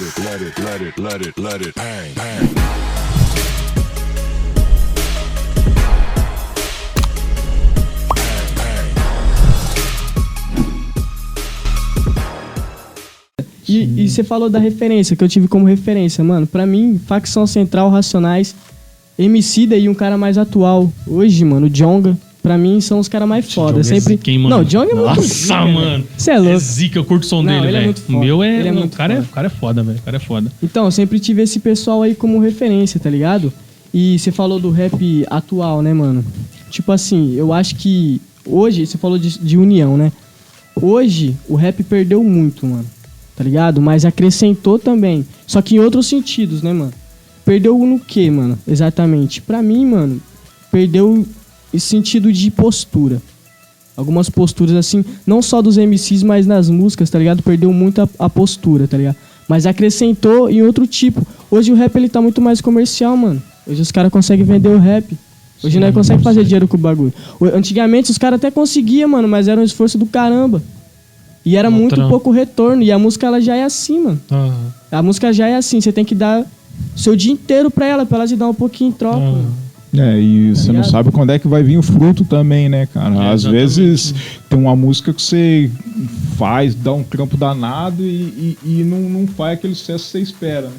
it, let it, let it, let it, let it bang, bang. E, e você falou da referência, que eu tive como referência, mano. Pra mim, facção central, Racionais, MC daí um cara mais atual. Hoje, mano, o Jonga, pra mim, são os caras mais foda. Djonga é Sempre. zica, hein, mano? Não, o Jonga é muito Nossa, zica, mano. Você é É louco. zica, eu curto o som Não, dele, ele é velho. muito o meu é. Ele é o muito cara, é, foda. o cara é foda, velho. O cara é foda. Então, eu sempre tive esse pessoal aí como referência, tá ligado? E você falou do rap atual, né, mano? Tipo assim, eu acho que hoje, você falou de, de união, né? Hoje, o rap perdeu muito, mano. Tá ligado? Mas acrescentou também. Só que em outros sentidos, né, mano? Perdeu no quê, mano? Exatamente. Pra mim, mano, perdeu esse sentido de postura. Algumas posturas, assim, não só dos MCs, mas nas músicas, tá ligado? Perdeu muito a, a postura, tá ligado? Mas acrescentou em outro tipo. Hoje o rap, ele tá muito mais comercial, mano. Hoje os caras conseguem vender o rap. Hoje nós conseguimos fazer dinheiro com o bagulho. Antigamente os caras até conseguiam, mano, mas era um esforço do caramba. E era muito pouco retorno. E a música, ela já é assim, mano. A música já é assim. Você tem que dar seu dia inteiro pra ela, pra ela te dar um pouquinho em troca. Ah. É, e você não ligado? sabe quando é que vai vir o fruto também, né, cara? É, Às exatamente. vezes tem uma música que você faz, dá um trampo danado e, e, e não, não faz aquele sucesso que você espera, né?